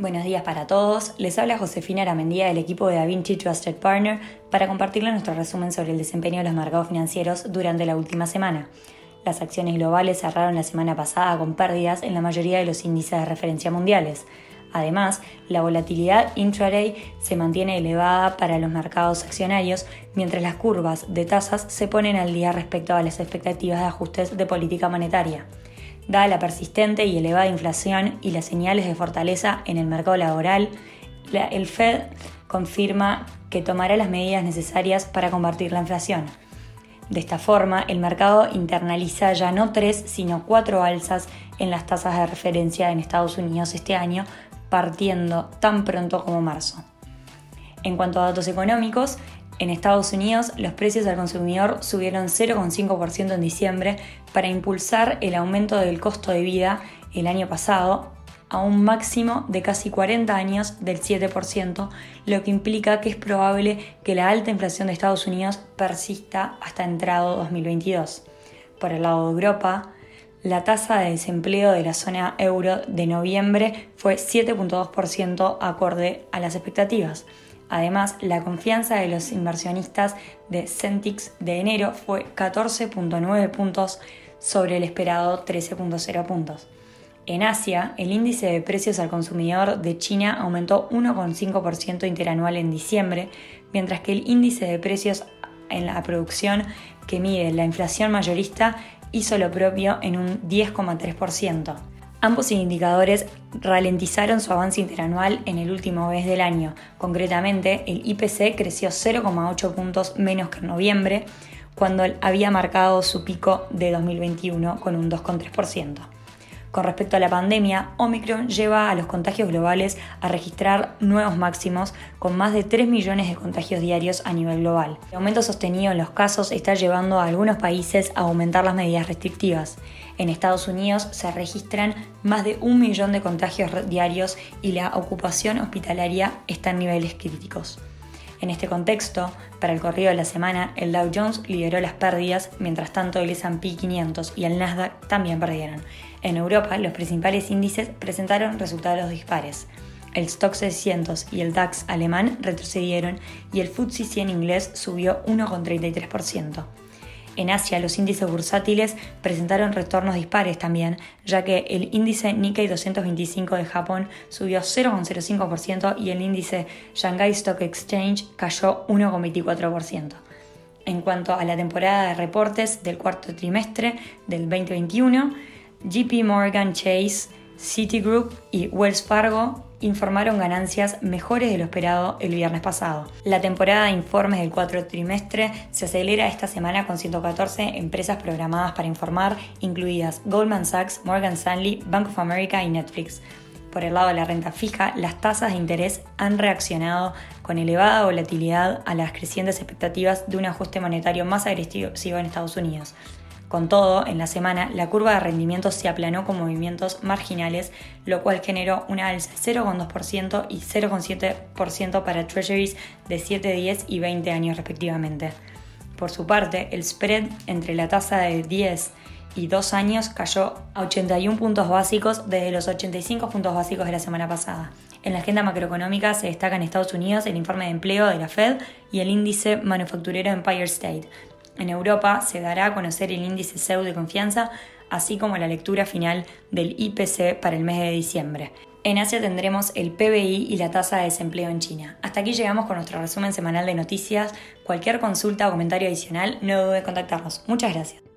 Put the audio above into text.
Buenos días para todos. Les habla Josefina Aramendía del equipo de DaVinci Trusted Partner para compartirles nuestro resumen sobre el desempeño de los mercados financieros durante la última semana. Las acciones globales cerraron la semana pasada con pérdidas en la mayoría de los índices de referencia mundiales. Además, la volatilidad intraday se mantiene elevada para los mercados accionarios, mientras las curvas de tasas se ponen al día respecto a las expectativas de ajustes de política monetaria. Dada la persistente y elevada inflación y las señales de fortaleza en el mercado laboral, el Fed confirma que tomará las medidas necesarias para combatir la inflación. De esta forma, el mercado internaliza ya no tres, sino cuatro alzas en las tasas de referencia en Estados Unidos este año, partiendo tan pronto como marzo. En cuanto a datos económicos, en Estados Unidos, los precios al consumidor subieron 0,5% en diciembre para impulsar el aumento del costo de vida el año pasado a un máximo de casi 40 años del 7%, lo que implica que es probable que la alta inflación de Estados Unidos persista hasta entrado 2022. Por el lado de Europa, la tasa de desempleo de la zona euro de noviembre fue 7.2% acorde a las expectativas. Además, la confianza de los inversionistas de Centix de enero fue 14.9 puntos sobre el esperado 13.0 puntos. En Asia, el índice de precios al consumidor de China aumentó 1,5% interanual en diciembre, mientras que el índice de precios en la producción que mide la inflación mayorista hizo lo propio en un 10,3%. Ambos indicadores ralentizaron su avance interanual en el último mes del año. Concretamente, el IPC creció 0,8 puntos menos que en noviembre, cuando había marcado su pico de 2021 con un 2,3%. Con respecto a la pandemia, Omicron lleva a los contagios globales a registrar nuevos máximos, con más de 3 millones de contagios diarios a nivel global. El aumento sostenido en los casos está llevando a algunos países a aumentar las medidas restrictivas. En Estados Unidos se registran más de un millón de contagios diarios y la ocupación hospitalaria está en niveles críticos. En este contexto, para el corrido de la semana, el Dow Jones lideró las pérdidas, mientras tanto el S&P 500 y el Nasdaq también perdieron. En Europa, los principales índices presentaron resultados dispares. El Stock 600 y el DAX alemán retrocedieron y el FTSE 100 inglés subió 1,33%. En Asia, los índices bursátiles presentaron retornos dispares también, ya que el índice Nikkei 225 de Japón subió 0,05% y el índice Shanghai Stock Exchange cayó 1,24%. En cuanto a la temporada de reportes del cuarto trimestre del 2021, JP Morgan Chase, Citigroup y Wells Fargo informaron ganancias mejores de lo esperado el viernes pasado. La temporada de informes del cuarto trimestre se acelera esta semana con 114 empresas programadas para informar, incluidas Goldman Sachs, Morgan Stanley, Bank of America y Netflix. Por el lado de la renta fija, las tasas de interés han reaccionado con elevada volatilidad a las crecientes expectativas de un ajuste monetario más agresivo en Estados Unidos. Con todo, en la semana la curva de rendimiento se aplanó con movimientos marginales, lo cual generó una alza de 0,2% y 0,7% para treasuries de 7, 10 y 20 años respectivamente. Por su parte, el spread entre la tasa de 10 y 2 años cayó a 81 puntos básicos desde los 85 puntos básicos de la semana pasada. En la agenda macroeconómica se destaca en Estados Unidos el informe de empleo de la Fed y el índice manufacturero Empire State, en Europa se dará a conocer el índice CEU de confianza, así como la lectura final del IPC para el mes de diciembre. En Asia tendremos el PBI y la tasa de desempleo en China. Hasta aquí llegamos con nuestro resumen semanal de noticias. Cualquier consulta o comentario adicional, no dude en contactarnos. Muchas gracias.